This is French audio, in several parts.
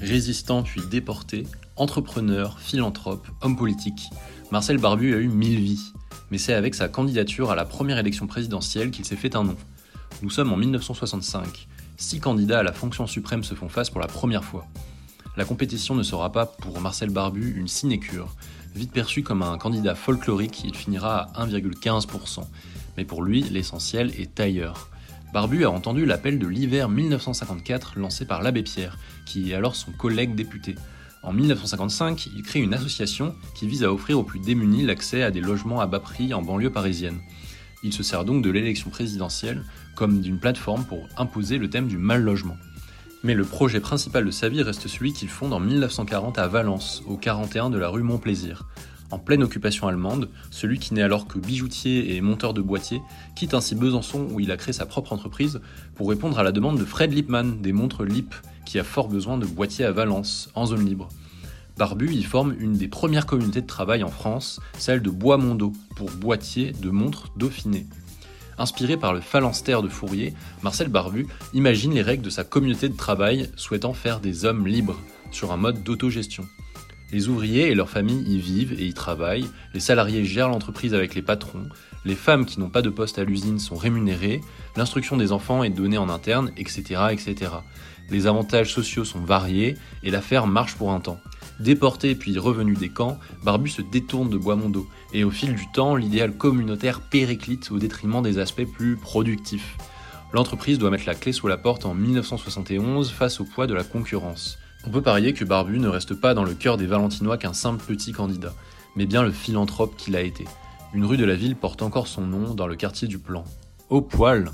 Résistant puis déporté, entrepreneur, philanthrope, homme politique, Marcel Barbu a eu mille vies mais c'est avec sa candidature à la première élection présidentielle qu'il s'est fait un nom. Nous sommes en 1965. Six candidats à la fonction suprême se font face pour la première fois. La compétition ne sera pas pour Marcel Barbu une sinécure. Vite perçu comme un candidat folklorique, il finira à 1,15%. Mais pour lui, l'essentiel est ailleurs. Barbu a entendu l'appel de l'hiver 1954 lancé par l'abbé Pierre, qui est alors son collègue député. En 1955, il crée une association qui vise à offrir aux plus démunis l'accès à des logements à bas prix en banlieue parisienne. Il se sert donc de l'élection présidentielle comme d'une plateforme pour imposer le thème du mal logement. Mais le projet principal de sa vie reste celui qu'il fonde en 1940 à Valence, au 41 de la rue Montplaisir. En pleine occupation allemande, celui qui n'est alors que bijoutier et monteur de boîtiers quitte ainsi Besançon où il a créé sa propre entreprise pour répondre à la demande de Fred Lippmann des montres Lipp qui a fort besoin de boîtiers à Valence, en zone libre. Barbu y forme une des premières communautés de travail en France, celle de Bois-Mondo, pour boîtiers de montres Dauphiné. Inspiré par le phalanstère de Fourier, Marcel Barbu imagine les règles de sa communauté de travail souhaitant faire des hommes libres, sur un mode d'autogestion. Les ouvriers et leurs familles y vivent et y travaillent, les salariés gèrent l'entreprise avec les patrons, les femmes qui n'ont pas de poste à l'usine sont rémunérées, l'instruction des enfants est donnée en interne, etc., etc. Les avantages sociaux sont variés et l'affaire marche pour un temps. Déporté puis revenu des camps, Barbu se détourne de Bois-Mondo et au fil du temps, l'idéal communautaire périclite au détriment des aspects plus productifs. L'entreprise doit mettre la clé sous la porte en 1971 face au poids de la concurrence. On peut parier que Barbu ne reste pas dans le cœur des Valentinois qu'un simple petit candidat, mais bien le philanthrope qu'il a été. Une rue de la ville porte encore son nom dans le quartier du Plan. Au poil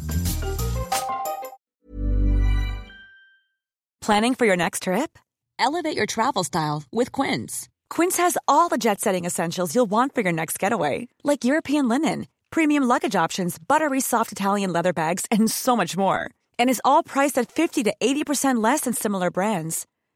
Planning for your next trip? Elevate your travel style with Quince. Quince has all the jet setting essentials you'll want for your next getaway, like European linen, premium luggage options, buttery soft Italian leather bags, and so much more. And is all priced at 50 to 80% less than similar brands.